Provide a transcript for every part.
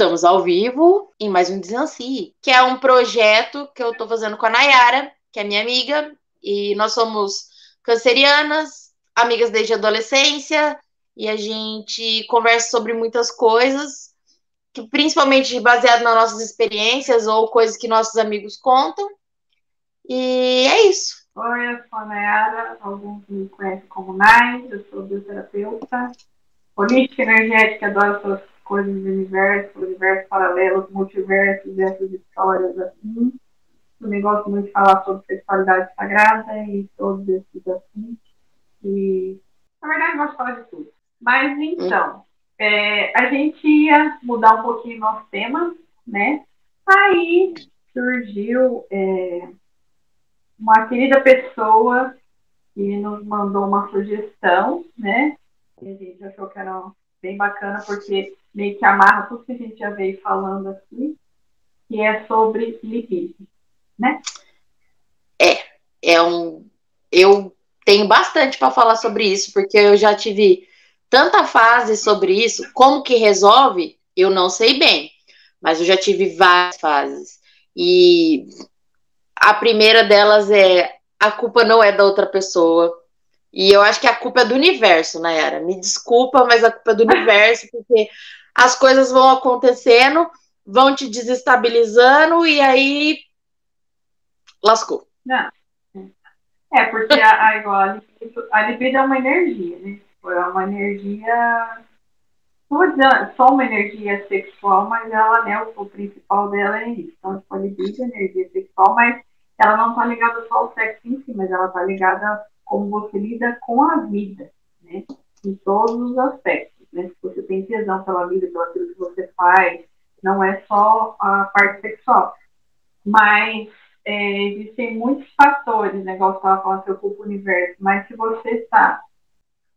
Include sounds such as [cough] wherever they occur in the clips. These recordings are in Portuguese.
Estamos ao vivo em mais um Desancie, que é um projeto que eu estou fazendo com a Nayara, que é minha amiga, e nós somos cancerianas, amigas desde a adolescência, e a gente conversa sobre muitas coisas, que principalmente baseado nas nossas experiências ou coisas que nossos amigos contam. E é isso. Oi, eu sou a Nayara, alguns me conhecem como Nai, eu sou bioterapeuta, política energética, adoro coisas do universo, universo paralelo, multiversos, essas histórias assim. Também gosto muito de falar sobre sexualidade sagrada e todos esses assuntos. E, na verdade, gosto de falar de tudo. Mas, então, é, a gente ia mudar um pouquinho nosso tema, né? Aí surgiu é, uma querida pessoa que nos mandou uma sugestão, né? E a gente achou que era bem bacana, porque meio que amarra tudo que a gente já veio falando aqui, que é sobre libido, né? É, é um. Eu tenho bastante para falar sobre isso, porque eu já tive tanta fase sobre isso. Como que resolve? Eu não sei bem, mas eu já tive várias fases. E a primeira delas é a culpa não é da outra pessoa. E eu acho que a culpa é do universo, Nayara. Me desculpa, mas a culpa é do universo, [laughs] porque as coisas vão acontecendo, vão te desestabilizando e aí lascou. Não. É, porque a, a, igual, a, libido, é uma energia, né? É uma energia. Não dizer só uma energia sexual, mas ela, né, o, o principal dela é isso. Então, tipo, a libido é energia sexual, mas ela não está ligada só ao sexo em si, mas ela está ligada como você lida com a vida, né? Em todos os aspectos né? Se você tem tesão pela vida, pelo aquilo que você faz, não é só a parte sexual. Mas é, existem muitos fatores, né? Igual você estava falando, seu corpo universo, mas se você está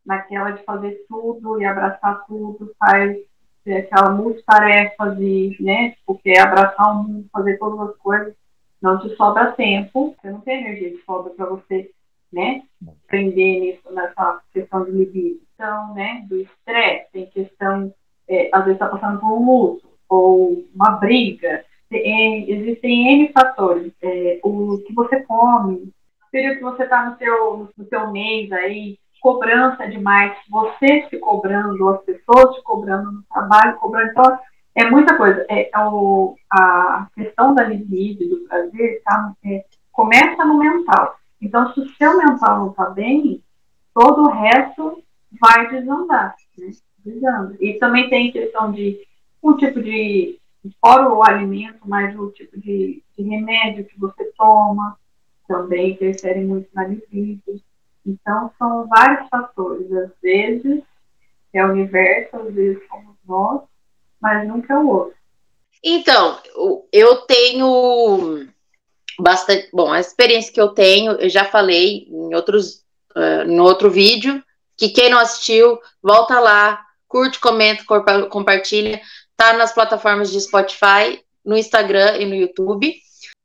naquela de fazer tudo e abraçar tudo, faz é, aquela multitarefas e, né, tipo, quer abraçar o mundo, fazer todas as coisas, não te sobra tempo, você não tem energia de sobra para você né? Prender nisso, nessa questão de libido. Então, né, do estresse, tem questão, é, às vezes está passando por um luto, ou uma briga. Tem, existem N fatores. É, o que você come, o período que você está no seu, no seu mês aí, cobrança demais, você se cobrando, as pessoas te cobrando no trabalho, cobrando. Então, é muita coisa. É, é o, a questão da libido, do prazer, tá, é, começa no mental. Então, se o seu mental não está bem, todo o resto vai desandar, né? Desanda. E também tem questão de um tipo de, fora o alimento, mas o tipo de, de remédio que você toma, também interfere muito na libido. Então, são vários fatores. Às vezes é o universo, às vezes somos nós, mas nunca é o outro. Então, eu tenho bastante. Bom, a experiência que eu tenho, eu já falei em outros, uh, no outro vídeo, que quem não assistiu, volta lá, curte, comenta, compartilha. Tá nas plataformas de Spotify, no Instagram e no YouTube.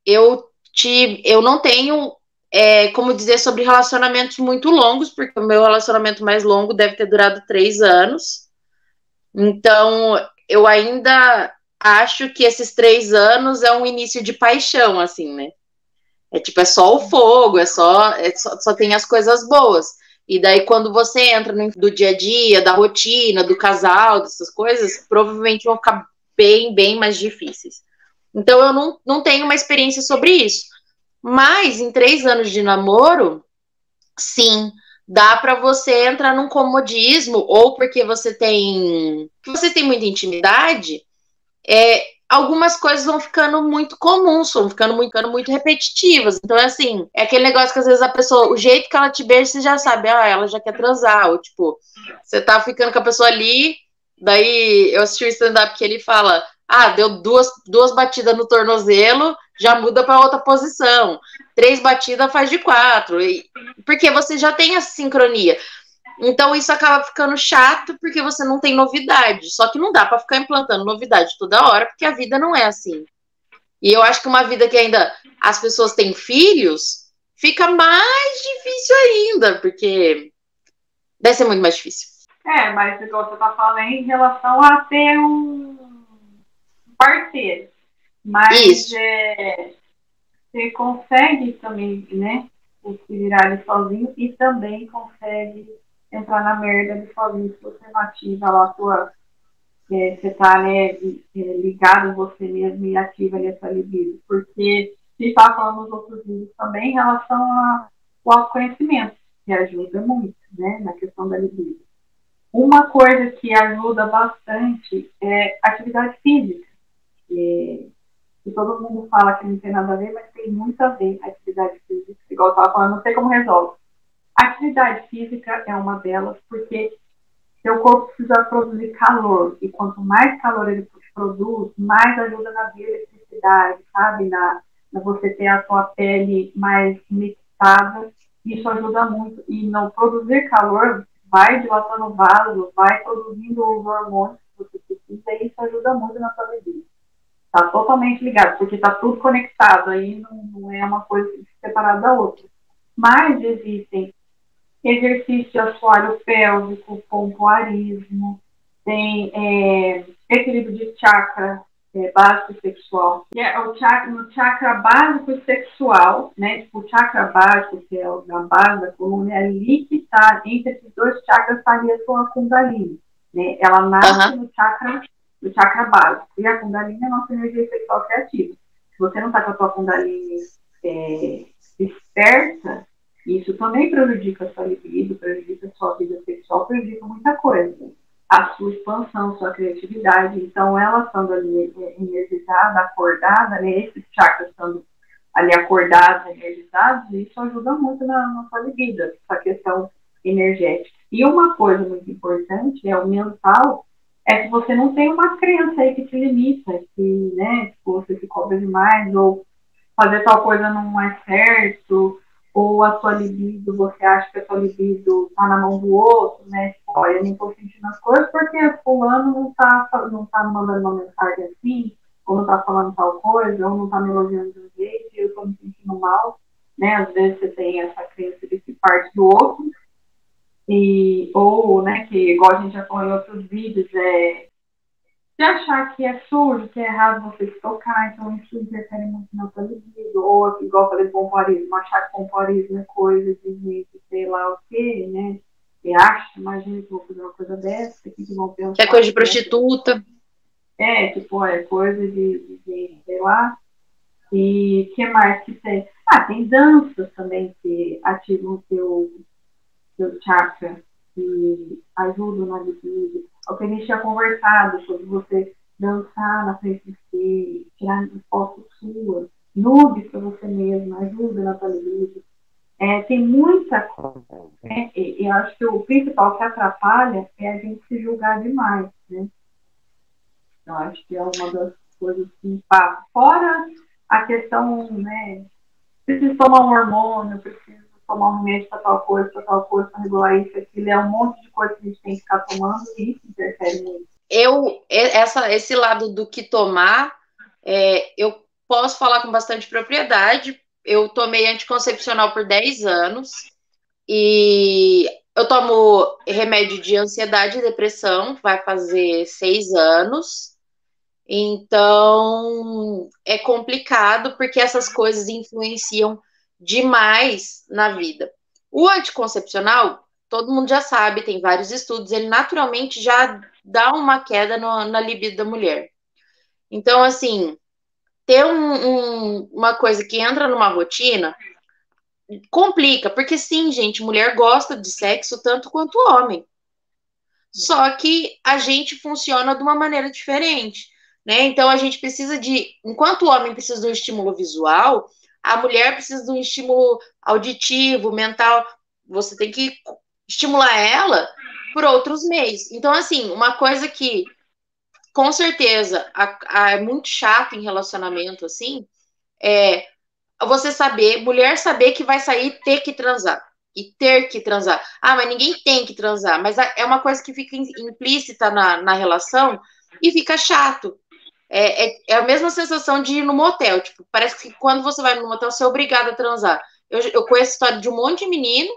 Eu tive, eu não tenho é, como dizer sobre relacionamentos muito longos, porque o meu relacionamento mais longo deve ter durado três anos. Então, eu ainda acho que esses três anos é um início de paixão, assim, né? É tipo, é só o fogo, é só, é só, só tem as coisas boas. E daí, quando você entra no do dia a dia, da rotina, do casal, dessas coisas, provavelmente vão ficar bem, bem mais difíceis. Então, eu não, não tenho uma experiência sobre isso. Mas, em três anos de namoro, sim, dá para você entrar num comodismo, ou porque você tem. Você tem muita intimidade, é, algumas coisas vão ficando muito comuns, vão ficando muito, ficando muito repetitivas. Então, é assim, é aquele negócio que às vezes a pessoa, o jeito que ela te beija, você já sabe, ah, ela já quer transar. Ou, tipo, você tá ficando com a pessoa ali, daí eu assisti o stand-up que ele fala, ah, deu duas, duas batidas no tornozelo, já muda para outra posição. Três batidas faz de quatro. E, porque você já tem a sincronia. Então isso acaba ficando chato porque você não tem novidade. Só que não dá para ficar implantando novidade toda hora, porque a vida não é assim. E eu acho que uma vida que ainda as pessoas têm filhos, fica mais difícil ainda, porque deve ser muito mais difícil. É, mas igual você tá falando em relação a ter um, parceiros. Mas é, você consegue também, né, se virar sozinho e também consegue entrar na merda ali sozinho se você não ativa lá a sua. É, você tá né, é, ligado você mesmo e ativa ali a sua libido. Porque gente estava falando nos outros vídeos também em relação ao autoconhecimento, que ajuda muito, né, na questão da libido. Uma coisa que ajuda bastante é atividade física. É, que todo mundo fala que não tem nada a ver, mas tem muito a ver a atividade física. Igual eu estava falando, não sei como resolve. Atividade física é uma delas, porque seu corpo precisa produzir calor. E quanto mais calor ele produz, mais ajuda na bioeletricidade, sabe? Na, na você ter a sua pele mais mixada. Isso ajuda muito. E não produzir calor vai dilatando o vaso, vai produzindo os hormônios que você precisa, e isso ajuda muito na sua vida. Está totalmente ligado, porque está tudo conectado, aí não, não, é uma coisa separada da outra. Mas existem exercício de assoalho pélvico, pompoarismo, tem é, equilíbrio de chakra é, básico sexual. Que é o chakra, no chakra básico e sexual, né? Tipo, o chakra básico, que é o da base da coluna, é ali que está, entre esses dois chakras, estaria a sua kundalini. Né? Ela nasce uhum. no chakra do chakra básico. E a Kundalini é a nossa energia sexual criativa. Se você não está com a sua Kundalini é, esperta, isso também prejudica a sua libido, prejudica a sua vida sexual, prejudica muita coisa. A sua expansão, sua criatividade. Então, ela estando ali é, energizada, acordada, né, esses chakras estando ali acordados, energizados, isso ajuda muito na, na sua libido, essa questão energética. E uma coisa muito importante é o mental, é que você não tem uma crença aí que te limita, que, né, tipo, você se cobra demais, ou fazer tal coisa não é certo, ou a sua libido, você acha que a sua libido tá na mão do outro, né, olha, eu não tô sentindo as coisas porque fulano não tá, não tá mandando uma mensagem assim, ou não tá falando tal coisa, ou não tá me elogiando de um jeito, e eu tô me sentindo mal, né, às vezes você tem essa crença de que parte do outro, e, ou, né, que igual a gente já falou em outros vídeos, é de achar que é sujo, que é errado você se tocar, então isso interfere muito na sua libido, ou igual eu falei pompoarismo, achar que pompoarismo é coisa de gente, sei lá o quê, né, que acha, imagina que vou fazer uma coisa dessa, que vão pensar. Que é coisa de prostituta. É, tipo, é coisa de, de, de sei lá, e que mais que tem? Ah, tem danças também que ativam o seu seu chakra que ajudam na libido. O que a gente tinha conversado sobre você dançar na frente do espelho, tirar fotos suas, nude para você mesma, ajuda na sua libido. É, tem muita coisa. Né? E, eu acho que o principal que atrapalha é a gente se julgar demais, né? Eu acho que é uma das coisas que passa. Fora a questão, né? Preciso tomar um hormônio, preciso tomar um remédio para tal coisa, para tal coisa, para regular isso, aquilo, é um monte de coisa que a gente tem que ficar tomando e isso interfere muito. Eu, essa, esse lado do que tomar, é, eu posso falar com bastante propriedade. Eu tomei anticoncepcional por 10 anos e eu tomo remédio de ansiedade e depressão, vai fazer seis anos. Então, é complicado porque essas coisas influenciam demais na vida. O anticoncepcional, todo mundo já sabe, tem vários estudos, ele naturalmente já dá uma queda no, na libido da mulher. Então, assim, ter um, um, uma coisa que entra numa rotina complica, porque sim, gente, mulher gosta de sexo tanto quanto homem. Só que a gente funciona de uma maneira diferente, né? Então a gente precisa de, enquanto o homem precisa um estímulo visual, a mulher precisa de um estímulo auditivo, mental. Você tem que estimular ela por outros meios. Então, assim, uma coisa que com certeza a, a, é muito chato em relacionamento, assim, é você saber, mulher saber que vai sair ter que transar. E ter que transar. Ah, mas ninguém tem que transar. Mas é uma coisa que fica implícita na, na relação e fica chato. É, é, é, a mesma sensação de ir no motel. Tipo, parece que quando você vai no motel, você é obrigado a transar. Eu, eu conheço a história de um monte de menino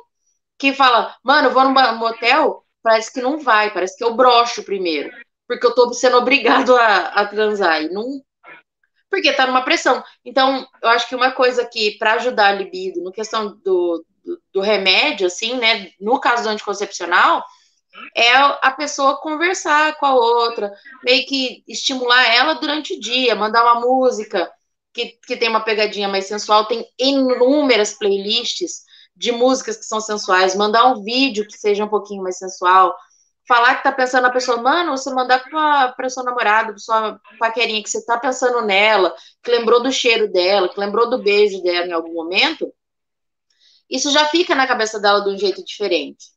que fala, mano, eu vou no motel, parece que não vai, parece que eu brocho primeiro. porque eu tô sendo obrigado a, a transar. E não. Porque tá numa pressão. Então, eu acho que uma coisa que, para ajudar a libido, no questão do, do, do remédio, assim, né? No caso do anticoncepcional, é a pessoa conversar com a outra, meio que estimular ela durante o dia, mandar uma música que, que tem uma pegadinha mais sensual, tem inúmeras playlists de músicas que são sensuais, mandar um vídeo que seja um pouquinho mais sensual, falar que tá pensando na pessoa, mano, você mandar pra, pra sua namorada, pra sua paquerinha, que você tá pensando nela, que lembrou do cheiro dela, que lembrou do beijo dela em algum momento, isso já fica na cabeça dela de um jeito diferente.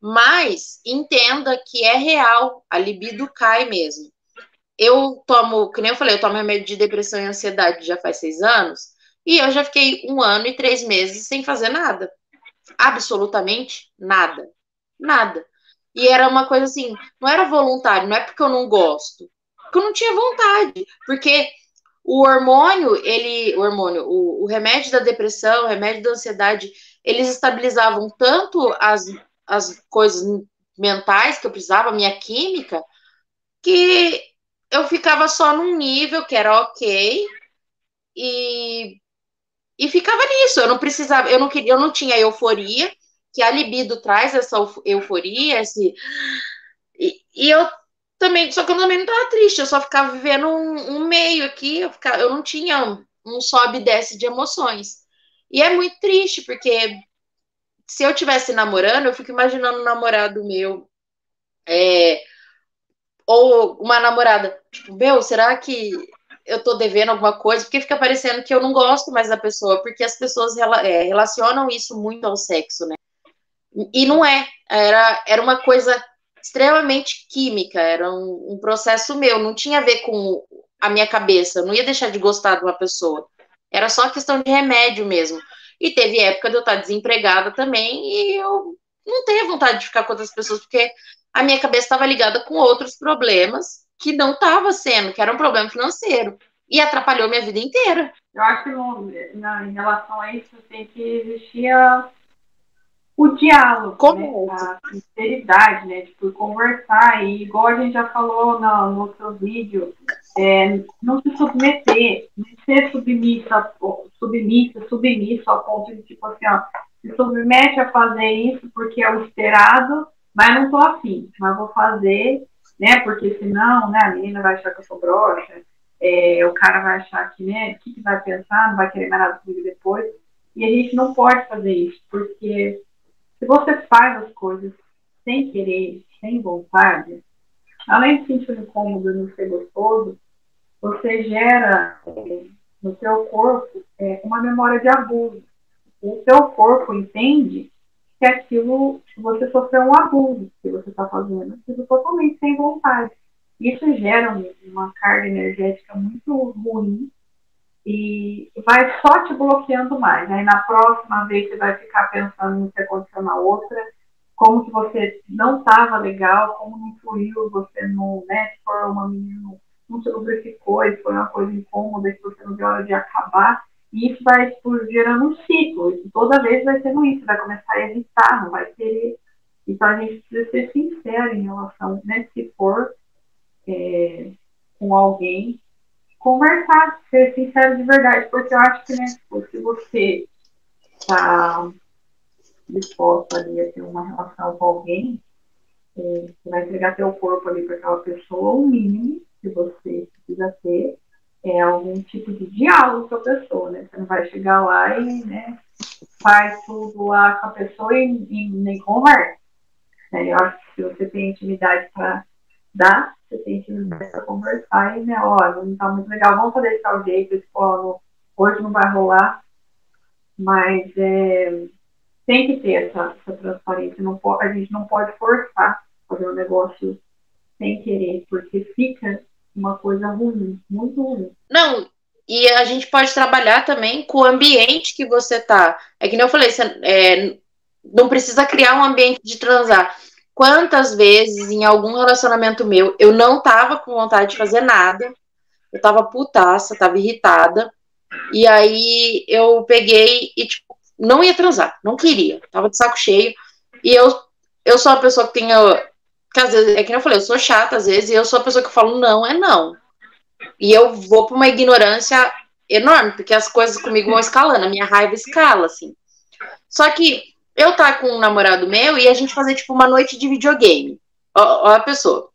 Mas entenda que é real, a libido cai mesmo. Eu tomo, que nem eu falei, eu tomo remédio de depressão e ansiedade já faz seis anos, e eu já fiquei um ano e três meses sem fazer nada. Absolutamente nada. Nada. E era uma coisa assim, não era voluntário, não é porque eu não gosto, porque eu não tinha vontade, porque o hormônio, ele, o hormônio, o, o remédio da depressão, o remédio da ansiedade, eles estabilizavam tanto as, as coisas mentais que eu precisava, minha química, que eu ficava só num nível que era ok e, e ficava nisso. Eu não precisava, eu não queria, eu não tinha euforia, que a libido traz essa euforia, esse. E, e eu também, só que eu também não estava triste, eu só ficava vivendo um, um meio aqui, eu, ficava, eu não tinha um sobe e desce de emoções. E é muito triste, porque se eu tivesse namorando, eu fico imaginando um namorado meu, é, ou uma namorada, tipo, meu, será que eu tô devendo alguma coisa? Porque fica parecendo que eu não gosto mais da pessoa, porque as pessoas é, relacionam isso muito ao sexo, né? E não é, era, era uma coisa extremamente química, era um, um processo meu, não tinha a ver com a minha cabeça, eu não ia deixar de gostar de uma pessoa, era só questão de remédio mesmo. E teve época de eu estar desempregada também, e eu não tenho vontade de ficar com outras pessoas, porque a minha cabeça estava ligada com outros problemas que não estava sendo, que era um problema financeiro. E atrapalhou minha vida inteira. Eu acho que no, na, em relação a isso tem que existir o diálogo, Como? Né? a sinceridade, né? Tipo, conversar. E igual a gente já falou no, no outro vídeo, é, não se submeter, não ser submissa, submissa, submisso ao ponto de, tipo assim, ó, se submete a fazer isso porque é o esperado, mas não tô afim, mas vou fazer, né? Porque senão, né, a menina vai achar que eu sou broxa, é, o cara vai achar que, né, o que, que vai pensar, não vai querer mais nada comigo depois. E a gente não pode fazer isso, porque se você faz as coisas sem querer, sem vontade, além de sentir incômodo e não ser gostoso, você gera no seu corpo é, uma memória de abuso. O seu corpo entende que aquilo, você sofreu um abuso que você está fazendo, aquilo totalmente sem vontade. Isso gera uma carga energética muito ruim e vai só te bloqueando mais. Aí na próxima vez você vai ficar pensando no que aconteceu na outra, como que você não estava legal, como não fluiu, você não, né, se uma menina, não se lubrificou, e foi uma coisa incômoda que você não viu a hora de acabar. E isso vai tipo, gerando um ciclo. Toda vez vai sendo isso, vai começar a evitar, não vai querer. Então a gente precisa ser sincero em relação, né, se for é, com alguém conversar, ser sincero de verdade, porque eu acho que, né, se você está disposto ali a ter uma relação com alguém, é, você vai entregar seu corpo ali para aquela pessoa, o mínimo que você precisa ter é algum tipo de diálogo com a pessoa, né? Você não vai chegar lá e, né, faz tudo lá com a pessoa e, e nem conversa. Né? Eu acho que se você tem intimidade para dar, você tem que conversar e, né, olha, não tá muito legal, vamos fazer de tal jeito, tipo, hoje não vai rolar, mas é, tem que ter essa, essa transparência, não pode, a gente não pode forçar fazer um negócio sem querer, porque fica uma coisa ruim, muito ruim. Não, e a gente pode trabalhar também com o ambiente que você tá. É que nem eu falei, você, é, não precisa criar um ambiente de transar quantas vezes em algum relacionamento meu eu não tava com vontade de fazer nada, eu tava putaça, tava irritada, e aí eu peguei e, tipo, não ia transar, não queria, tava de saco cheio, e eu, eu sou uma pessoa que tem Porque às vezes, é que eu falei, eu sou chata às vezes, e eu sou a pessoa que falo não, é não. E eu vou pra uma ignorância enorme, porque as coisas comigo vão escalando, a minha raiva escala, assim. Só que eu tá com um namorado meu e a gente fazer, tipo, uma noite de videogame. Ó, a pessoa.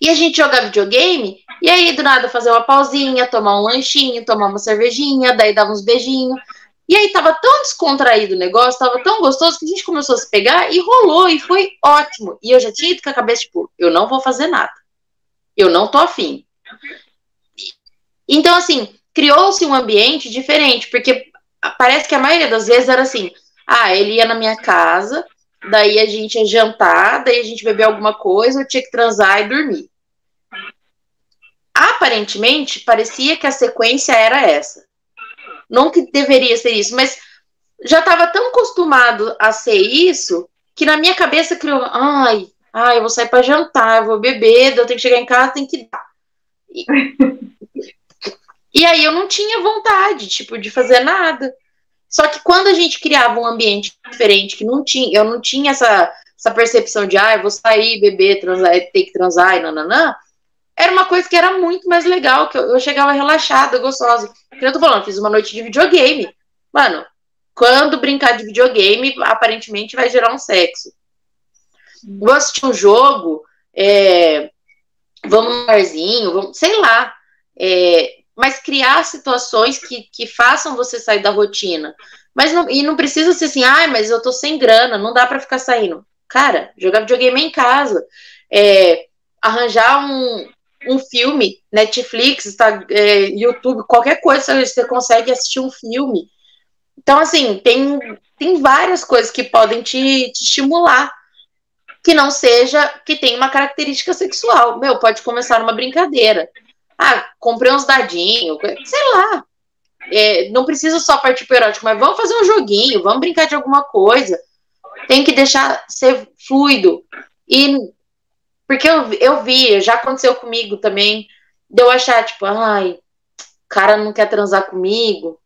E a gente jogar videogame, e aí do nada fazer uma pausinha, tomar um lanchinho, tomar uma cervejinha, daí dava uns beijinhos. E aí tava tão descontraído o negócio, tava tão gostoso que a gente começou a se pegar e rolou, e foi ótimo. E eu já tinha ido com a cabeça, tipo, eu não vou fazer nada. Eu não tô afim. Então, assim, criou-se um ambiente diferente, porque parece que a maioria das vezes era assim: ah, ele ia na minha casa, daí a gente ia jantar, daí a gente bebia alguma coisa, eu tinha que transar e dormir. Aparentemente, parecia que a sequência era essa. Não que deveria ser isso, mas já estava tão acostumado a ser isso que na minha cabeça criou, ai, ai, eu vou sair para jantar, eu vou beber, eu tenho que chegar em casa, tem que dar. E, [laughs] e aí eu não tinha vontade, tipo, de fazer nada. Só que quando a gente criava um ambiente diferente, que não tinha, eu não tinha essa, essa percepção de, ah, eu vou sair, beber, transar, ter que transar e nananã, era uma coisa que era muito mais legal, que eu, eu chegava relaxada, gostosa. Que eu tô falando, fiz uma noite de videogame. Mano, quando brincar de videogame, aparentemente vai gerar um sexo. Vou assistir um jogo, é, vamos no barzinho, vamos, sei lá. É, mas criar situações que, que façam você sair da rotina. Mas não, e não precisa ser assim, ai, ah, mas eu tô sem grana, não dá para ficar saindo. Cara, jogar videogame em casa. É, arranjar um, um filme, Netflix, tá, é, YouTube, qualquer coisa você consegue assistir um filme. Então, assim, tem, tem várias coisas que podem te, te estimular. Que não seja que tem uma característica sexual. Meu, pode começar numa brincadeira. Ah, comprei uns dadinhos, sei lá. É, não precisa só partir pro erótico, mas vamos fazer um joguinho, vamos brincar de alguma coisa. Tem que deixar ser fluido. E porque eu, eu vi, já aconteceu comigo também, de eu achar, tipo, ai, o cara não quer transar comigo.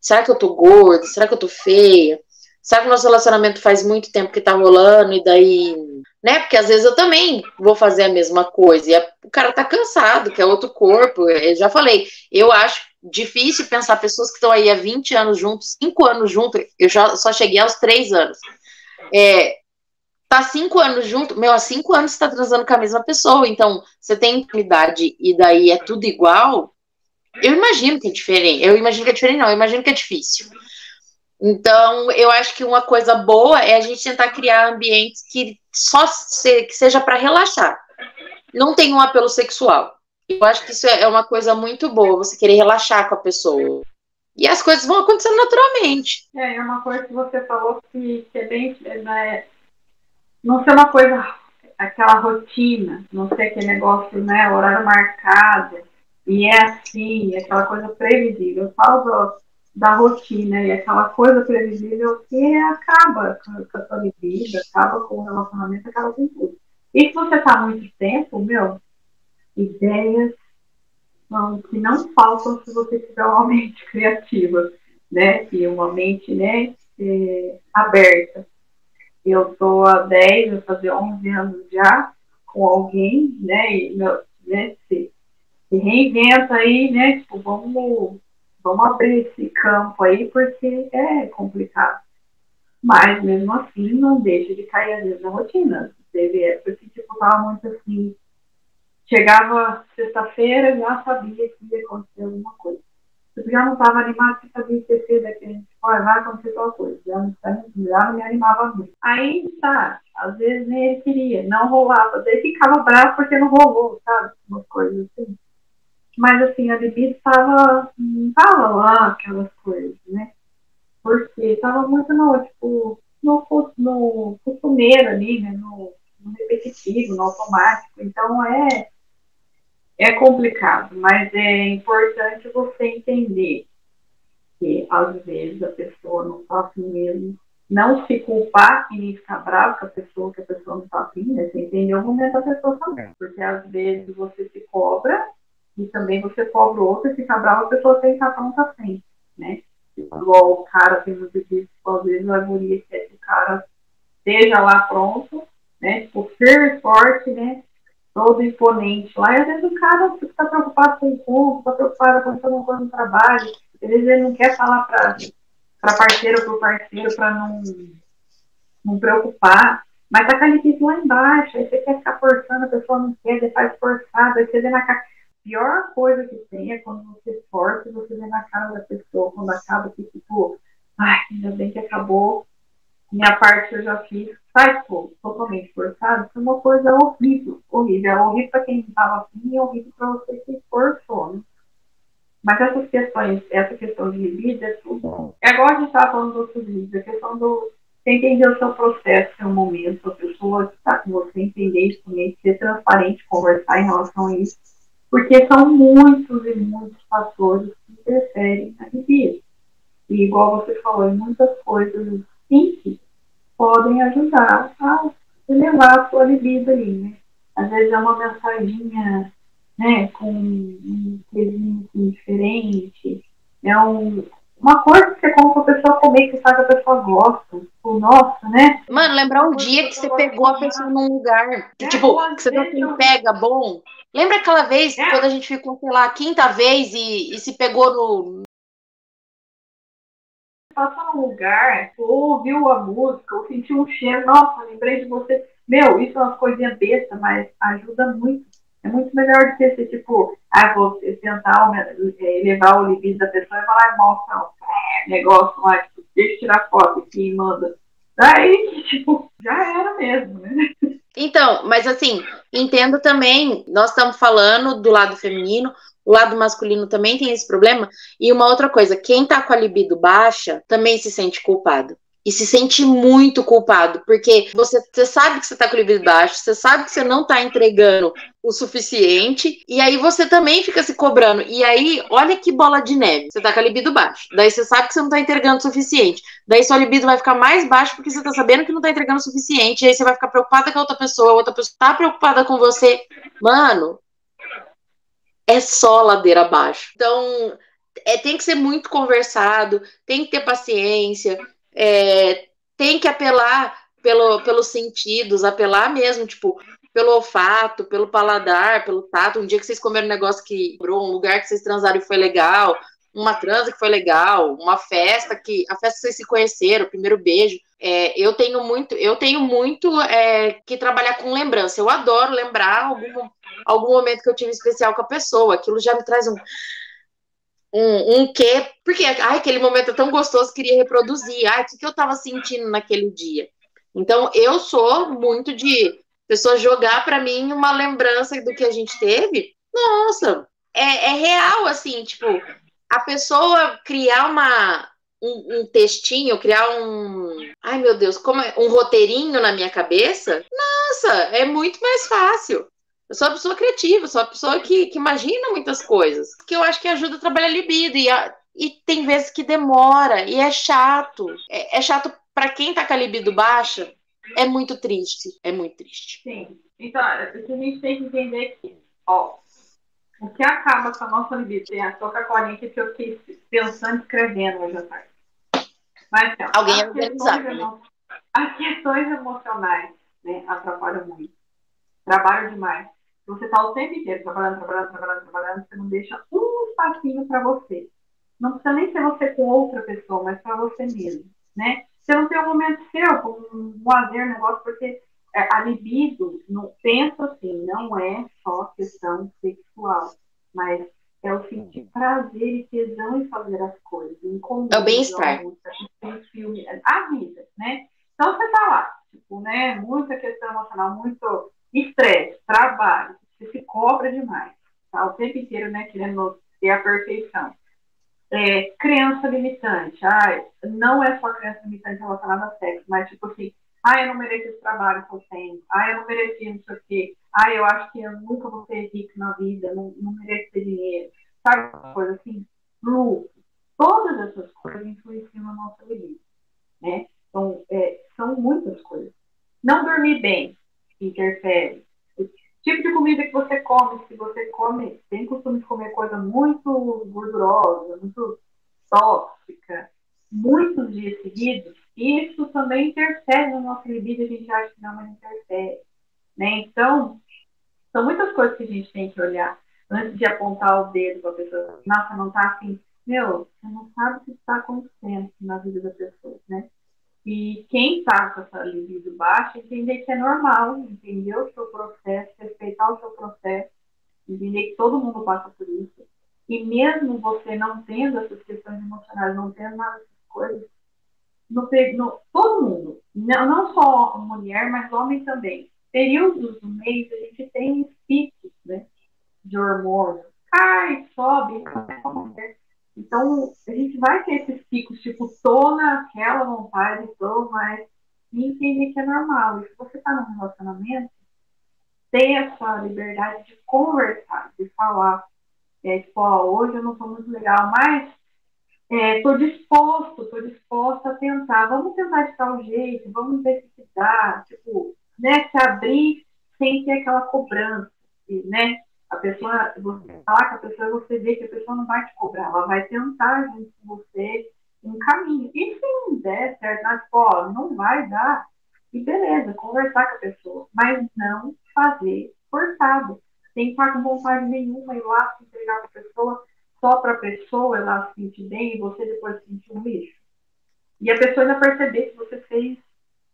Será que eu tô gorda? Será que eu tô feia? Será que o nosso relacionamento faz muito tempo que tá rolando e daí. Né? Porque às vezes eu também vou fazer a mesma coisa. E a, o cara tá cansado, que é outro corpo. Eu já falei, eu acho difícil pensar pessoas que estão aí há 20 anos juntos, 5 anos juntos. Eu já só cheguei aos 3 anos. É, tá cinco anos junto, meu, há cinco anos você tá transando com a mesma pessoa, então você tem intimidade e daí é tudo igual, eu imagino que é diferente. Eu imagino que é diferente, não, eu imagino que é difícil. Então, eu acho que uma coisa boa é a gente tentar criar ambientes que só se, que seja para relaxar. Não tem um apelo sexual. Eu acho que isso é uma coisa muito boa, você querer relaxar com a pessoa. E as coisas vão acontecendo naturalmente. É, é uma coisa que você falou que, que é bem. Né, não ser uma coisa, aquela rotina, não ser aquele negócio, né, horário marcado, e é assim, aquela coisa previsível. Eu falo da rotina e aquela coisa previsível que acaba com, a sua vida, acaba com o relacionamento, acaba com tudo. E se você tá muito tempo, meu, ideias não, que não faltam se você tiver uma mente [laughs] criativa, né? E uma mente, né, é, aberta. Eu estou há 10, vou fazer 11 anos já com alguém, né? E, meu, né se, se reinventa aí, né? Tipo, vamos, vamos abrir esse campo aí, porque é complicado. Mas, mesmo assim, não deixa de cair às vezes na rotina. Teve época que, tipo, tava muito assim. Chegava sexta-feira, já sabia que ia acontecer alguma coisa. Eu já não estava animado, que sabia que ia ser daquele olha, vai acontecer tal coisa. Já não, já não me animava muito. Aí, tá, às vezes nem ele queria, não rolava. Daí ficava bravo porque não rolou, sabe? Umas coisas assim. Mas, assim, a libido estava, não estava lá aquelas coisas, né? Porque estava muito no, tipo, no, no costumeiro ali, né? No, no repetitivo, no automático. Então, é, é complicado, mas é importante você entender que às vezes a pessoa não está assim mesmo. Não se culpar e nem ficar bravo com a pessoa, que a pessoa não está assim, né? Você entendeu o momento da pessoa também. É. Porque às vezes você se cobra e também você cobra o outro fica bravo, a pessoa tem que estar pronta sempre, né? Igual o cara tem muito disso, às vezes a guria quer que o cara esteja lá pronto né? Tipo, firme, forte, né? Todo imponente lá. E às vezes o cara está preocupado com o corpo, está preocupado com alguma coisa no trabalho. Às vezes ele não quer falar para parceiro ou para parceiro para não, não preocupar. Mas tá com a libido lá embaixo, aí você quer ficar forçando, a pessoa não quer, você faz forçado, aí você vê na cara. Pior coisa que tem é quando você força e você vê na cara da pessoa, quando acaba que, tipo, ai, ainda bem que acabou, minha parte eu já fiz, sai, pô, totalmente forçado, isso é uma coisa horrível, horrível. É horrível para quem estava afim e é horrível para você que forçou, né? Mas essas questões, essa questão de libido é tudo. É igual a gente estava falando dos outros vídeos, a questão do você entender o seu processo, seu momento, a pessoa que está com você, entender isso também, ser transparente, conversar em relação a isso, porque são muitos e muitos fatores que interferem na libido. E igual você falou, muitas coisas simples podem ajudar a elevar a sua libido ali, né? Às vezes é uma mensaginha, né, com um coisinho diferente, é um, uma coisa que você compra pra pessoa comer, que sabe que a pessoa gosta. Tipo, nossa, né? Mano, lembrar um dia que você pegou a pessoa num lugar, que, é, tipo, que você não pega bom. Lembra aquela vez, é. quando a gente ficou, sei lá, a quinta vez e, e se pegou no, passou num lugar, ouviu a música, ou sentiu um cheiro, nossa, lembrei de você. Meu, isso é uma coisinha besta, mas ajuda muito. É muito melhor do que ser tipo, ah, vou tentar é, elevar o libido da pessoa e falar, mostra um negócio lá, tipo, deixa eu tirar foto aqui e manda. Aí, tipo, já era mesmo, né? Então, mas assim, entendo também, nós estamos falando do lado feminino, o lado masculino também tem esse problema. E uma outra coisa, quem tá com a libido baixa também se sente culpado. E se sente muito culpado, porque você, você sabe que você tá com o libido baixo, você sabe que você não tá entregando o suficiente, e aí você também fica se cobrando. E aí, olha que bola de neve. Você tá com a libido baixo. Daí você sabe que você não tá entregando o suficiente. Daí sua libido vai ficar mais baixo porque você tá sabendo que não tá entregando o suficiente. E aí você vai ficar preocupada com a outra pessoa, a outra pessoa tá preocupada com você. Mano, é só ladeira abaixo. Então, é, tem que ser muito conversado, tem que ter paciência, é, tem que apelar pelo, pelos sentidos, apelar mesmo, tipo, pelo olfato, pelo paladar, pelo tato. Um dia que vocês comeram um negócio que um lugar que vocês transaram e foi legal, uma transa que foi legal, uma festa que. A festa que vocês se conheceram, o primeiro beijo. É, eu tenho muito, eu tenho muito é, que trabalhar com lembrança. Eu adoro lembrar algum, algum momento que eu tive especial com a pessoa. Aquilo já me traz um um, um quê, porque ai, aquele momento é tão gostoso, queria reproduzir. Ai, o que, que eu estava sentindo naquele dia? Então, eu sou muito de pessoa jogar para mim uma lembrança do que a gente teve. Nossa, é, é real, assim, tipo, a pessoa criar uma, um, um, textinho, criar um. Ai, meu Deus, como é? um roteirinho na minha cabeça, nossa, é muito mais fácil. Eu sou uma pessoa criativa, sou uma pessoa que, que imagina muitas coisas, que eu acho que ajuda a trabalhar a libido. E, a, e tem vezes que demora, e é chato. É, é chato para quem tá com a libido baixa, é muito triste. É muito triste. Sim. Então, o que a gente tem que entender é que, ó, o que acaba com a nossa libido, tem a colinha que eu fiquei pensando, escrevendo hoje à tarde. Mas, então, Alguém as, questões, né? as questões emocionais né, atrapalham muito. Trabalho demais. Você está o tempo inteiro trabalhando, trabalhando, trabalhando, trabalhando, você não deixa um espacinho para você. Não precisa nem ser você com outra pessoa, mas para você mesmo, né? Você não tem um momento seu, um lazer, um negócio, porque é, a libido, no, penso assim, não é só questão sexual, mas é o sentir prazer e tesão em fazer as coisas. Em comer, é o bem-estar. A vida, né? Então você tá lá, tipo, né? Muita questão emocional, muito Estresse, trabalho, cobra demais, tá? O tempo inteiro, né, querendo ter a perfeição. É, crença limitante, ai, não é só crença limitante relacionada a sexo, mas tipo assim, ai, eu não mereço esse trabalho que eu tenho, ai, eu não mereci não sei o quê, ai, eu acho que eu nunca vou ser rico na vida, não, não mereço ter dinheiro, sabe? Coisa assim, luto. Todas essas coisas influenciam na nossa vida, né? Então, é, são muitas coisas. Não dormir bem, interfere. Tipo de comida que você come, se você come, tem costume de comer coisa muito gordurosa, muito tóxica, muitos dias seguidos, isso também interfere no nosso libido, a gente acha que não, mas interfere. Né? Então, são muitas coisas que a gente tem que olhar antes de apontar o dedo para a pessoa. Nossa, não tá assim. Meu, você não sabe o que está acontecendo na vida da pessoa, né? E quem está com essa libido baixa, entender que é normal, entender o seu processo, respeitar o seu processo, entender que todo mundo passa por isso. E mesmo você não tendo essas questões emocionais, não tendo nada dessas coisas, no, no, todo mundo, não, não só mulher, mas homem também. Períodos do mês a gente tem picos né, de hormônios, cai, sobe, então a gente vai ter esses picos, tipo, tô naquela vontade, tô, mas entender que é normal. E se você tá num relacionamento, ter essa liberdade de conversar, de falar. É, tipo, ó, hoje eu não tô muito legal, mas é, disposto, estou disposta a tentar. Vamos tentar de tal jeito, vamos ver se dá. Tipo, né, se abrir sem ter aquela cobrança, né? A pessoa, você falar com a pessoa, você vê que a pessoa não vai te cobrar, ela vai tentar junto com você um caminho. E se não der certo, né, tipo, ó, não vai dar, e beleza, conversar com a pessoa, mas não fazer forçado. Sem estar com vontade nenhuma ir lá se entregar para a pessoa só para a pessoa ela se sentir bem e você depois se sentir um lixo. E a pessoa ainda perceber que você fez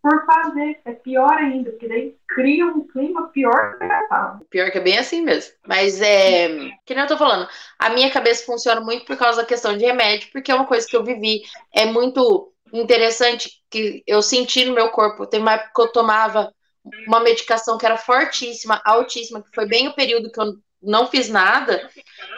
por fazer. É pior ainda, porque daí cria um clima pior que a Pior que é bem assim mesmo. Mas é. Que nem eu tô falando, a minha cabeça funciona muito por causa da questão de remédio, porque é uma coisa que eu vivi. É muito interessante que eu senti no meu corpo. Tem uma época que eu tomava uma medicação que era fortíssima, altíssima, que foi bem o período que eu não fiz nada.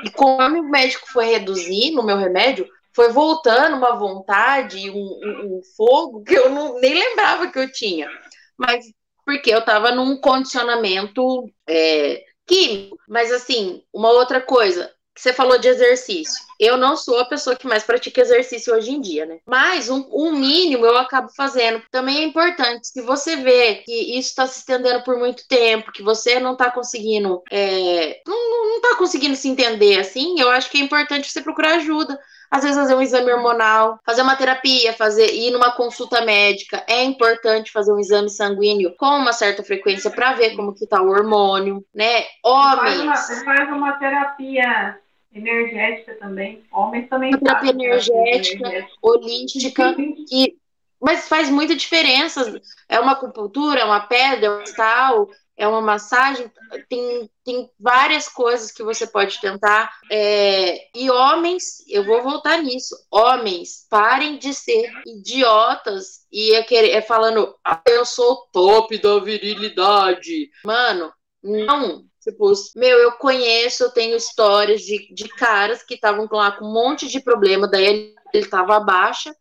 E como o médico foi reduzindo o meu remédio, foi voltando uma vontade, um, um, um fogo que eu não, nem lembrava que eu tinha. Mas porque eu estava num condicionamento é, químico. Mas assim, uma outra coisa, que você falou de exercício. Eu não sou a pessoa que mais pratica exercício hoje em dia, né? Mas um, um mínimo eu acabo fazendo. Também é importante. Se você vê que isso está se estendendo por muito tempo, que você não está conseguindo, é, não, não tá conseguindo se entender assim, eu acho que é importante você procurar ajuda às vezes fazer um exame hormonal, fazer uma terapia, fazer ir numa consulta médica. É importante fazer um exame sanguíneo com uma certa frequência para ver como que tá o hormônio, né? Homens. Faz uma, faz uma terapia energética também. Homens também uma terapia energética, energética, holística, que mas faz muita diferença. É uma acupuntura, é uma pedra, é um cristal, é uma massagem, tem, tem várias coisas que você pode tentar. É, e homens, eu vou voltar nisso, homens, parem de ser idiotas e é, querer, é falando, ah, eu sou top da virilidade. Mano, não. Tipo, meu, eu conheço, eu tenho histórias de, de caras que estavam lá com um monte de problema, daí ele, ele tava baixa,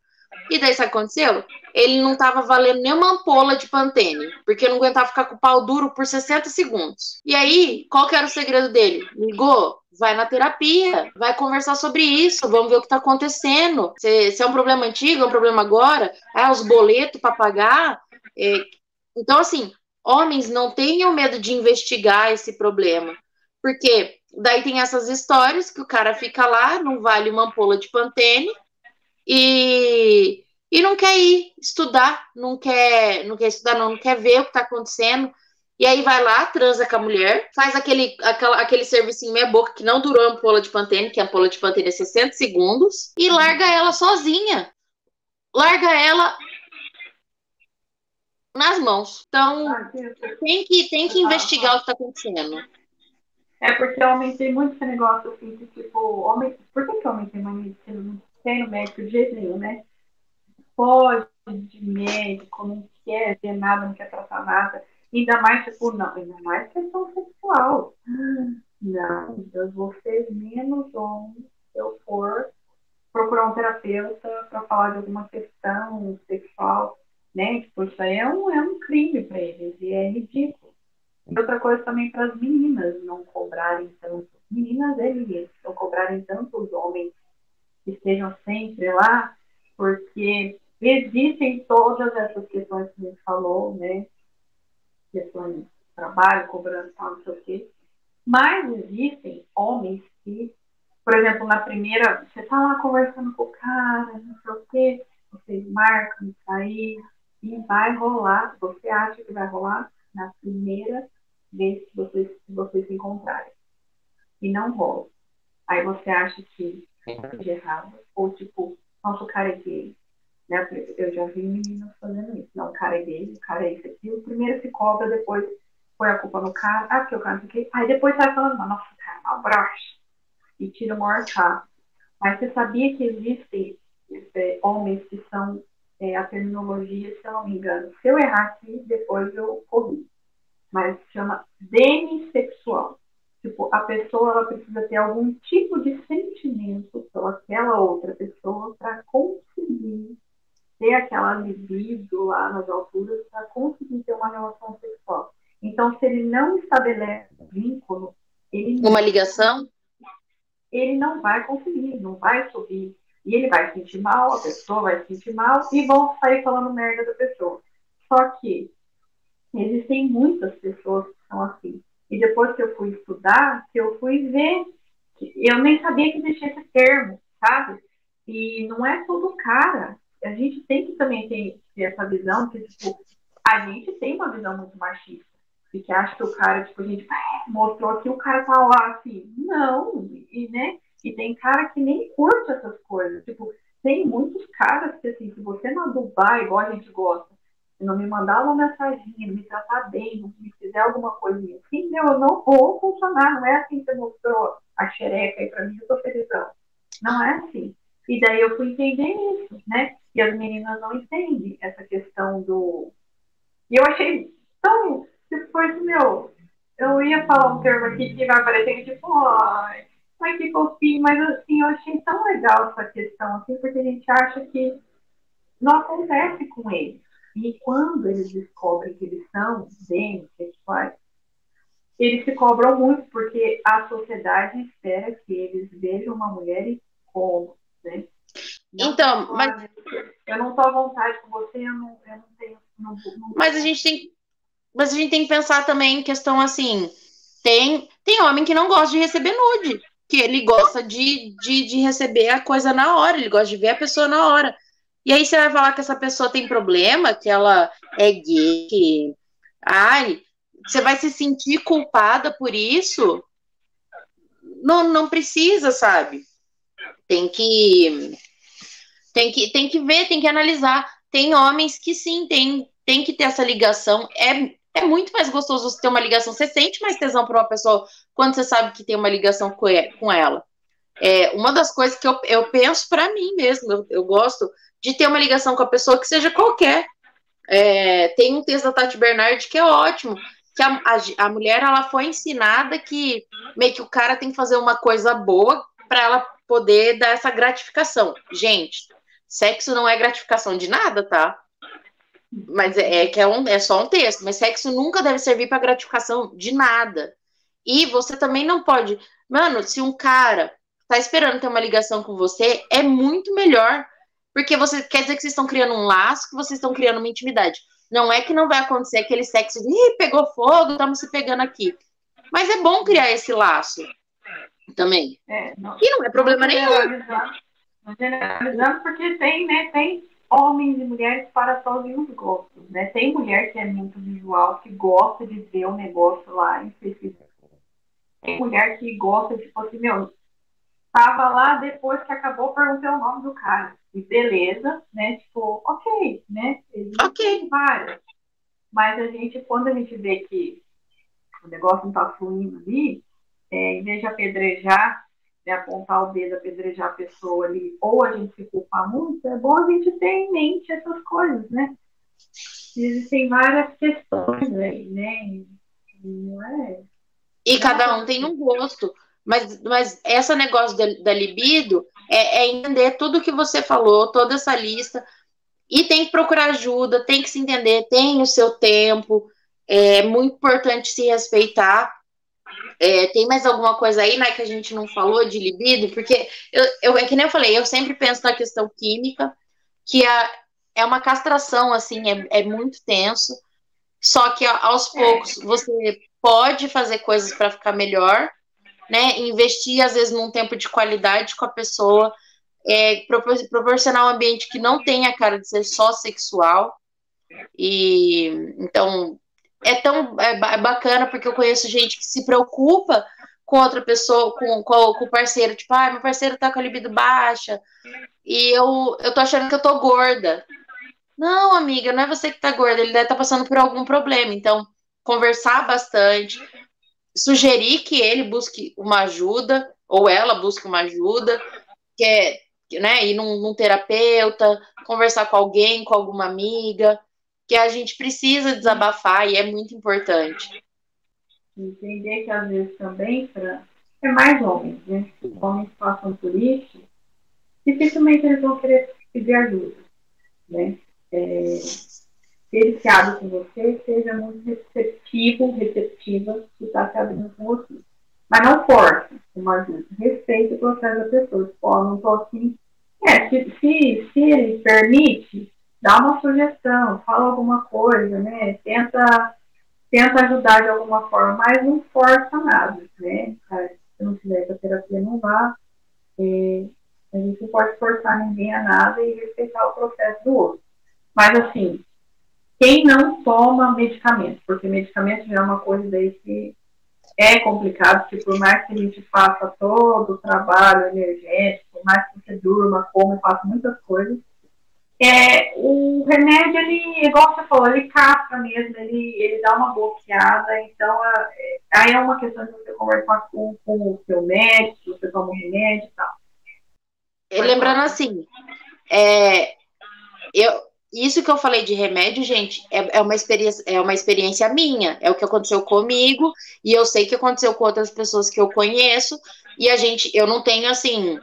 e daí sabe o que aconteceu? Ele não tava valendo nem uma ampola de Pantene, porque não aguentava ficar com o pau duro por 60 segundos. E aí, qual que era o segredo dele? Ligou, vai na terapia, vai conversar sobre isso, vamos ver o que tá acontecendo. Se, se é um problema antigo, é um problema agora, é os boletos para pagar. É... Então, assim, homens não tenham medo de investigar esse problema, porque daí tem essas histórias que o cara fica lá, não vale uma ampola de Pantene, e, e não quer ir estudar, não quer, não quer estudar, não, não quer ver o que está acontecendo. E aí vai lá, transa com a mulher, faz aquele, aquela, aquele servicinho meia boca que não durou a ampola de Pantene, que a ampola de Pantene é 60 segundos, e larga ela sozinha. Larga ela nas mãos. Então, tem que, tem que investigar o que está acontecendo. É porque homem tem muito esse negócio assim, que tipo, homem. Por que, que homem tem mania de ser tem no médico de jeito nenhum, né? Pode de médico, não quer ver nada, não quer tratar nada. Ainda mais, tipo, não, ainda mais questão sexual. Não, eu vou ser menos homem se eu for procurar um terapeuta para falar de alguma questão sexual, né? Tipo, isso aí é um, é um crime para eles e é ridículo. E outra coisa também para as meninas não cobrarem tanto. Meninas e meninas não cobrarem tanto os homens estejam sempre lá, porque existem todas essas questões que a gente falou, né? Questões de trabalho, cobrança, não sei o quê. Mas existem homens que, por exemplo, na primeira, você tá lá conversando com o cara, não sei o quê, vocês marcam sair e vai rolar. Você acha que vai rolar na primeira vez que vocês, que vocês se encontrarem. E não rola. Aí você acha que é errado. Ou tipo, nossa, o cara é gay. Né? Eu já vi meninos fazendo isso. Não, o cara é gay, o cara é isso. O primeiro se cobra, depois põe a culpa no cara. Ah, porque o cara não sei Aí depois sai falando, nossa, cara é uma brocha. E tira o maior carro. Mas você sabia que existem é, homens que são é, a terminologia, se eu não me engano. Se eu errar aqui, depois eu corrijo. Mas chama demissexual. Tipo, a pessoa ela precisa ter algum tipo de sentimento pelaquela outra pessoa para conseguir ter aquela libido lá nas alturas, para conseguir ter uma relação sexual. Então, se ele não estabelece vínculo, ele uma ligação, ele não vai conseguir, não vai subir. E ele vai se sentir mal, a pessoa vai se sentir mal e vão sair falando merda da pessoa. Só que existem muitas pessoas que são assim. E depois que eu fui estudar, que eu fui ver, eu nem sabia que existia esse termo, sabe? E não é todo cara. A gente tem que também ter, essa visão, que, tipo, a gente tem uma visão muito machista. E que acha que o cara, tipo, a gente mostrou que o cara tá lá assim. Não, e, né? E tem cara que nem curte essas coisas. Tipo, tem muitos caras que, assim, se você não adubar igual a gente gosta, não me mandar uma mensagem, me tratar bem, me fizer alguma coisinha assim, eu não vou funcionar. Não é assim que você mostrou a xereca aí pra mim, eu tô felizão. Não é assim. E daí eu fui entender isso, né? E as meninas não entendem essa questão do. E eu achei tão se fosse meu, eu ia falar um termo aqui que vai aparecer tipo, ai, ai que fofinho, mas assim, eu achei tão legal essa questão, assim, porque a gente acha que não acontece com eles. E quando eles descobrem que eles são sexuais, eles se cobram muito, porque a sociedade espera que eles vejam uma mulher e como, né? Não então, mas. Eu não estou à vontade com você, eu não, eu não tenho. Não, não... Mas a gente tem mas a gente tem que pensar também em questão assim: tem, tem homem que não gosta de receber nude, que ele gosta de, de, de receber a coisa na hora, ele gosta de ver a pessoa na hora. E aí você vai falar que essa pessoa tem problema, que ela é gay, que. Ai, você vai se sentir culpada por isso? Não, não precisa, sabe? Tem que. Tem que, tem que ver, tem que analisar. Tem homens que sim, tem, tem que ter essa ligação. É, é muito mais gostoso você ter uma ligação. Você sente mais tesão por uma pessoa quando você sabe que tem uma ligação com ela. É, uma das coisas que eu, eu penso para mim mesmo, eu, eu, gosto de ter uma ligação com a pessoa que seja qualquer. É, tem um texto da Tati Bernardi que é ótimo, que a, a, a, mulher ela foi ensinada que meio que o cara tem que fazer uma coisa boa para ela poder dar essa gratificação. Gente, sexo não é gratificação de nada, tá? Mas é, é, que é, um, é só um texto, mas sexo nunca deve servir para gratificação de nada. E você também não pode. Mano, se um cara tá esperando ter uma ligação com você, é muito melhor. Porque você quer dizer que vocês estão criando um laço, que vocês estão criando uma intimidade. Não é que não vai acontecer aquele sexo de Ih, pegou fogo, estamos se pegando aqui. Mas é bom criar esse laço também. É, não, e não é problema não nenhum. Não generalizando, porque tem, né? Tem homens e mulheres para todos os gostos, né? Tem mulher que é muito visual, que gosta de ver o negócio lá em específico. Tem mulher que gosta, tipo assim, meu, tava lá depois que acabou, perguntei o nome do cara. E beleza, né? Tipo, ok, né? Existem ok. várias. Mas a gente, quando a gente vê que o negócio não tá fluindo ali, é, em vez de apedrejar né, apontar o dedo, apedrejar a pessoa ali, ou a gente se culpar muito, é bom a gente ter em mente essas coisas, né? Existem várias questões aí, né? Não é. E cada um tem um gosto. Mas, mas esse negócio da, da libido é, é, entender tudo que você falou, toda essa lista, e tem que procurar ajuda, tem que se entender, tem o seu tempo, é muito importante se respeitar é, tem mais alguma coisa aí, né, que a gente não falou de libido? Porque eu, eu, é que nem eu falei, eu sempre penso na questão química, que é, é uma castração, assim, é, é muito tenso. Só que aos é. poucos você pode fazer coisas para ficar melhor, né? Investir, às vezes, num tempo de qualidade com a pessoa. é, proporcionar um ambiente que não tenha cara de ser só sexual. E então é tão é, é bacana porque eu conheço gente que se preocupa com outra pessoa, com, com, com o parceiro, tipo, ah, meu parceiro tá com a libido baixa e eu, eu tô achando que eu tô gorda. Não, amiga, não é você que tá gorda, ele deve estar tá passando por algum problema. Então, conversar bastante, sugerir que ele busque uma ajuda, ou ela busque uma ajuda, que é, né, ir num, num terapeuta, conversar com alguém, com alguma amiga, que a gente precisa desabafar e é muito importante. Entender que às vezes também, Fran, é mais homens, né? Homens passam por isso, dificilmente eles vão querer pedir ajuda, né? É, abre com você, seja muito receptivo, receptiva, que está se abrindo com você. Mas não force uma. Respeite o processo da pessoa. Pô, não estou assim. É, se, se, se ele permite, dá uma sugestão, fala alguma coisa, né? Tenta, tenta ajudar de alguma forma, mas não força nada, né? Se não tiver a terapia não vá, é, a gente não pode forçar ninguém a nada e respeitar o processo do outro. Mas assim, quem não toma medicamento, porque medicamento já é uma coisa daí que é complicado, porque por mais que a gente faça todo o trabalho energético, por mais que você durma, coma, faça muitas coisas, é, o remédio, ele, igual você falou, ele casca mesmo, ele, ele dá uma bloqueada, então é, aí é uma questão de você conversar com, com o seu médico, você toma um remédio e tal. Lembrando assim, é, eu, isso que eu falei de remédio, gente, é, é, uma experiência, é uma experiência minha, é o que aconteceu comigo, e eu sei que aconteceu com outras pessoas que eu conheço, e a gente, eu não tenho assim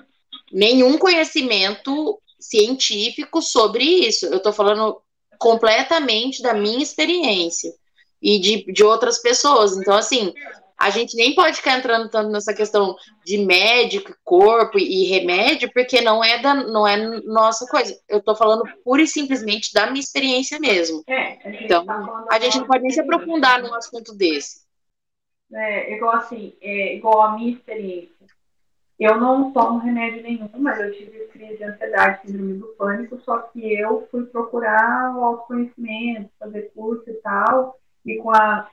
nenhum conhecimento científico sobre isso. Eu tô falando completamente da minha experiência e de, de outras pessoas. Então, assim, a gente nem pode ficar entrando tanto nessa questão de médico, corpo e remédio, porque não é da não é nossa coisa. Eu estou falando pura e simplesmente da minha experiência mesmo. É, então, tá a gente não pode nem se aprofundar num assunto desse. É, igual assim, é, igual a minha experiência. Eu não tomo remédio nenhum, mas eu tive crise de ansiedade, síndrome do pânico, só que eu fui procurar o autoconhecimento, fazer curso e tal, e com a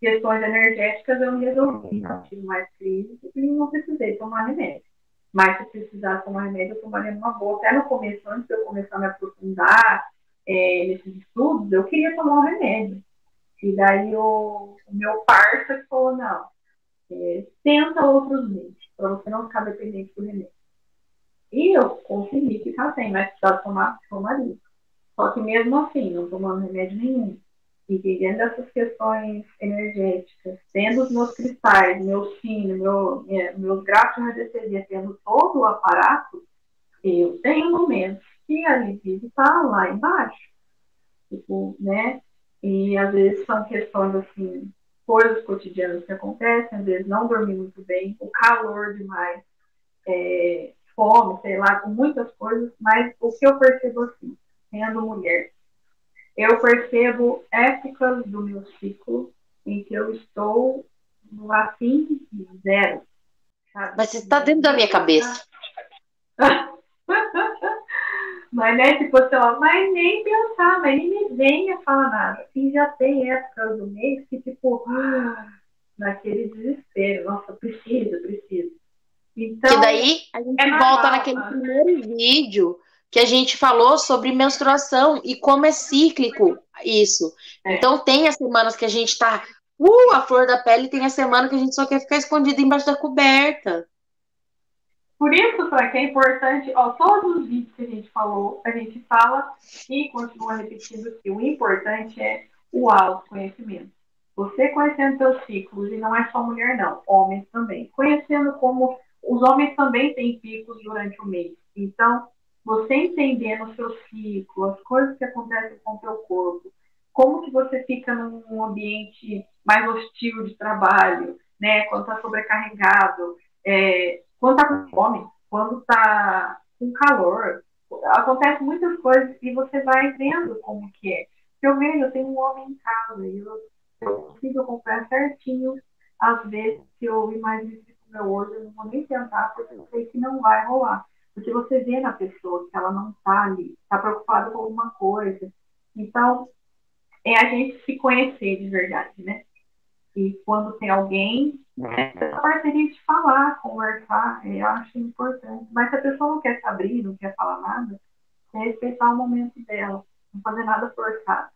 questões energéticas eu me resolvi. Não tive mais crise e não precisei tomar remédio. Mas se precisar tomar remédio, eu tomaria uma boa. Até no começo, antes de eu começar a me aprofundar é, nesses estudos, eu queria tomar um remédio. E daí o, o meu parceiro falou, não, é, tenta outros meios, para você não ficar dependente do remédio. E eu consegui ficar sem, mas precisava tomar, tomaria. Só que mesmo assim, não tomando remédio nenhum, entendendo essas questões energéticas, tendo os meus cristais, meu sino, meu, minha, meus gratos de radiestesia, tendo todo o aparato, eu tenho momentos que a libido está lá embaixo. Tipo, né? E às vezes são questões assim, coisas cotidianas que acontecem, às vezes não dormir muito bem, o calor demais, é, fome, sei lá, com muitas coisas, mas o que eu percebo assim, sendo mulher, eu percebo épocas do meu ciclo em que eu estou no afim zero. Sabe? Mas está dentro da minha cabeça. [laughs] mas né, tipo assim, mas nem pensar, mas nem me venha falar nada. E já tem épocas do mês que, tipo, [gasps] naquele desespero, nossa, preciso, preciso. Então, que daí a gente é volta naquele primeiro vídeo que a gente falou sobre menstruação e como é cíclico isso. É. Então tem as semanas que a gente tá uh, a flor da pele, tem a semana que a gente só quer ficar escondido embaixo da coberta. Por isso, Frank, é importante, ó, todos os vídeos que a gente falou, a gente fala e continua repetindo que o importante é o autoconhecimento. Você conhecendo seus ciclos, e não é só mulher, não, homens também. Conhecendo como os homens também têm picos durante o mês. Então, você entendendo o seu ciclo, as coisas que acontecem com o seu corpo, como que você fica num ambiente mais hostil de trabalho, né? Quando está sobrecarregado, é, quando está com fome, quando está com calor, acontece muitas coisas e você vai vendo como que é. Eu vejo, eu tenho um homem em casa e eu, consigo acompanhar certinho às vezes que eu imagino que o meu hoje, eu não vou nem tentar porque eu sei que não vai rolar Porque você vê na pessoa que ela não está ali, está preocupada com alguma coisa. Então, é a gente se conhecer de verdade, né? E quando tem alguém, essa parceria de falar, conversar, eu acho importante. Mas se a pessoa não quer se abrir, não quer falar nada, é respeitar o momento dela, não fazer nada forçado,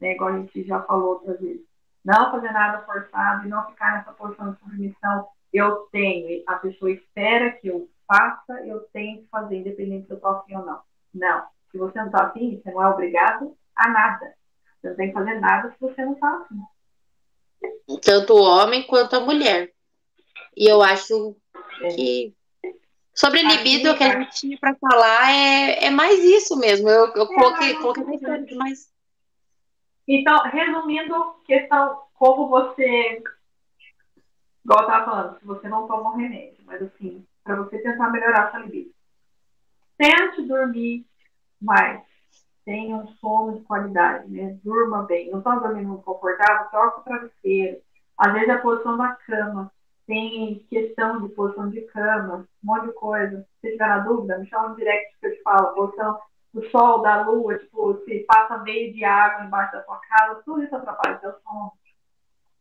né? Igual a gente já falou outras vezes. Não fazer nada forçado e não ficar nessa posição de submissão. Eu tenho, a pessoa espera que eu faça, eu tenho que fazer, independente se eu estou afim ou não. Não. Se você não está afim, você não é obrigado a nada. Você não tem que fazer nada se você não está afim. Tanto o homem quanto a mulher. E eu acho é. que sobre libido Aqui, que a gente tinha para falar é, é mais isso mesmo. Eu, eu é, coloquei, coloquei mais. Então, resumindo, questão como você. Igual eu tava falando, se você não toma um remédio, mas assim, para você tentar melhorar a sua libido. Tente dormir mais. Tenha um sono de qualidade, né? Durma bem. Não está dormindo confortável, troca o travesseiro. Às vezes a posição da cama. Tem questão de posição de cama, um monte de coisa. Se tiver na dúvida, me chama no direct que eu te falo. Posição do sol, da lua, tipo, se passa meio de água embaixo da sua casa, tudo isso atrapalha o seu sono.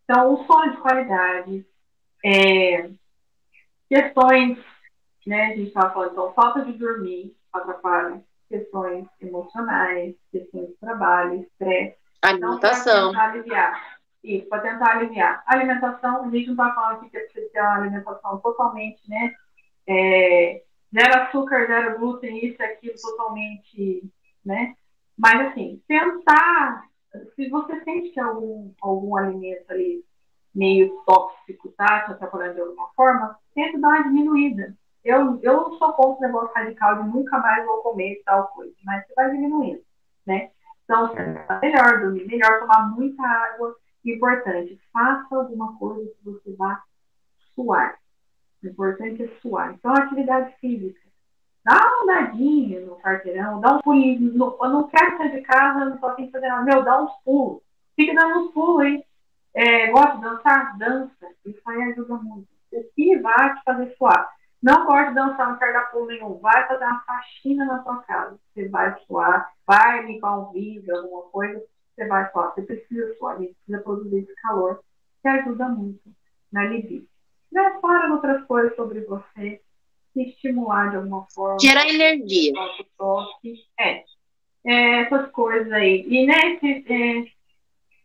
Então, o sono de qualidade, é, questões né? A gente estava falando, então, falta de dormir atrapalha questões emocionais, questões de trabalho, estresse. Alimentação. Então, para tentar aliviar. Isso, para tentar aliviar. Alimentação, a gente não está falando aqui que é preciso ter uma alimentação totalmente, né? É, zero açúcar, zero glúten, isso, aquilo, totalmente, né? Mas, assim, tentar, se você sente que algum, algum alimento ali meio tóxico, tá? Te atrapalhando de alguma forma, tenta dar uma diminuída. Eu, eu não sou contra o negócio radical de nunca mais vou comer tal coisa, mas você vai diminuindo, né? Então, é melhor dormir, melhor tomar muita água. Importante, faça alguma coisa que você vá suar. O importante é suar. Então, atividade física. Dá uma andadinha no quarteirão, dá um pulinho. No, eu não quero sair de casa, não só tem que fazer nada. Meu, dá uns pulos. Fica dando uns pulos, hein? É, gosta de dançar? Dança. Isso aí ajuda muito. Se vai te fazer suar. Não pode dançar no cardápio nenhum. Vai fazer uma faxina na sua casa. Você vai suar, vai limpar um vidro, alguma coisa, você vai suar. Você precisa suar, você precisa produzir esse calor, que ajuda muito na libido. Né? Fora outras coisas sobre você, se estimular de alguma forma. Gerar energia. Toque, é. é. Essas coisas aí. E, né, se, é,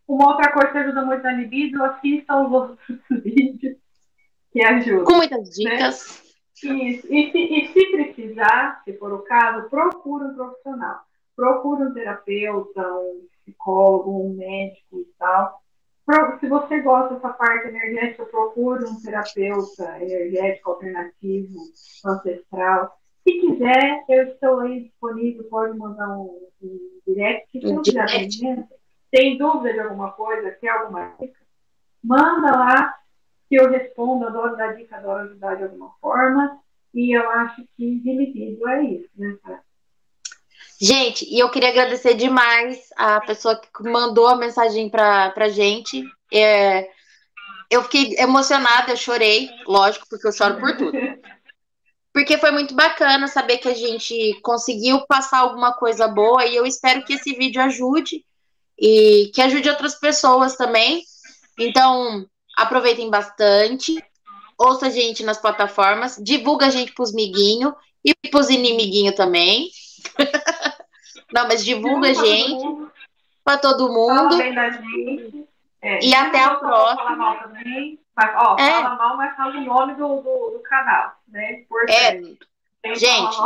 uma outra coisa que ajuda muito na libido, assista os outros [laughs] vídeos que ajudam. Com muitas dicas. Né? Isso. E se, e se precisar, se for o caso, procure um profissional. Procure um terapeuta, um psicólogo, um médico e tal. Se você gosta dessa parte energética, procure um terapeuta energético alternativo, ancestral. Se quiser, eu estou aí disponível, pode mandar um, um direct. Se não quiser tem dúvida de alguma coisa, quer alguma dica, manda lá que eu respondo, adoro dar dica, adoro ajudar de alguma forma. E eu acho que de libido é isso, né, Gente, e eu queria agradecer demais a pessoa que mandou a mensagem para a gente. É, eu fiquei emocionada, eu chorei, lógico, porque eu choro por tudo. Porque foi muito bacana saber que a gente conseguiu passar alguma coisa boa e eu espero que esse vídeo ajude e que ajude outras pessoas também. Então, Aproveitem bastante. Ouça a gente nas plataformas. Divulga a gente pros miguinhos e pros inimiguinhos também. [laughs] Não, mas divulga a gente para todo mundo. É, e até a próxima. Fala mal também. Mas, ó, é. fala mal, mas fala o nome do, do, do canal, né? É. Gente,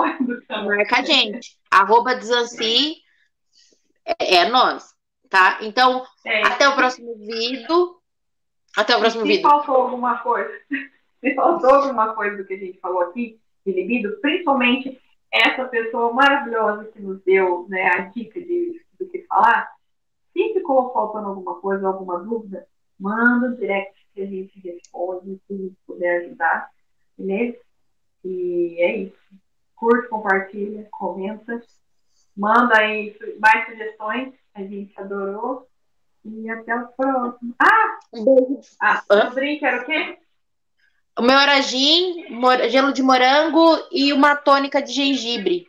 marca a gente. Arroba Desanci é, é nós, tá? Então, é. até o próximo vídeo. Até o próximo se vídeo. Se faltou alguma coisa, [laughs] se faltou alguma coisa do que a gente falou aqui de libido, principalmente essa pessoa maravilhosa que nos deu né, a dica de, do que falar, se ficou faltando alguma coisa, alguma dúvida, manda um direct que a gente responde, se puder ajudar, beleza? E é isso. Curte, compartilha, comenta, manda aí mais sugestões, a gente adorou. E até o próximo. Ah! Um beijo. Ah, o drink era o quê? O meu era gin, gelo de morango e uma tônica de gengibre.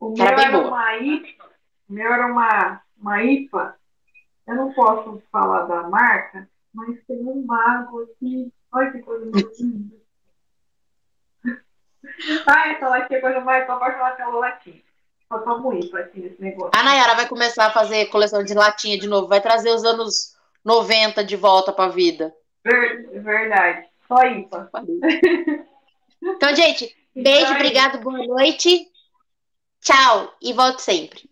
O meu era, era uma IPA. O meu era uma, uma IPA. Eu não posso falar da marca, mas tem um mago aqui. Olha que coisa [laughs] linda. ah, essa latinha é coisa mais. Tô apaixonada pela latinha. Tomo IPA assim nesse negócio. A Nayara vai começar a fazer coleção de latinha de novo. Vai trazer os anos 90 de volta pra vida. Verdade. Só IPA. Então, gente, beijo, então, obrigado, boa noite. Tchau e volte sempre.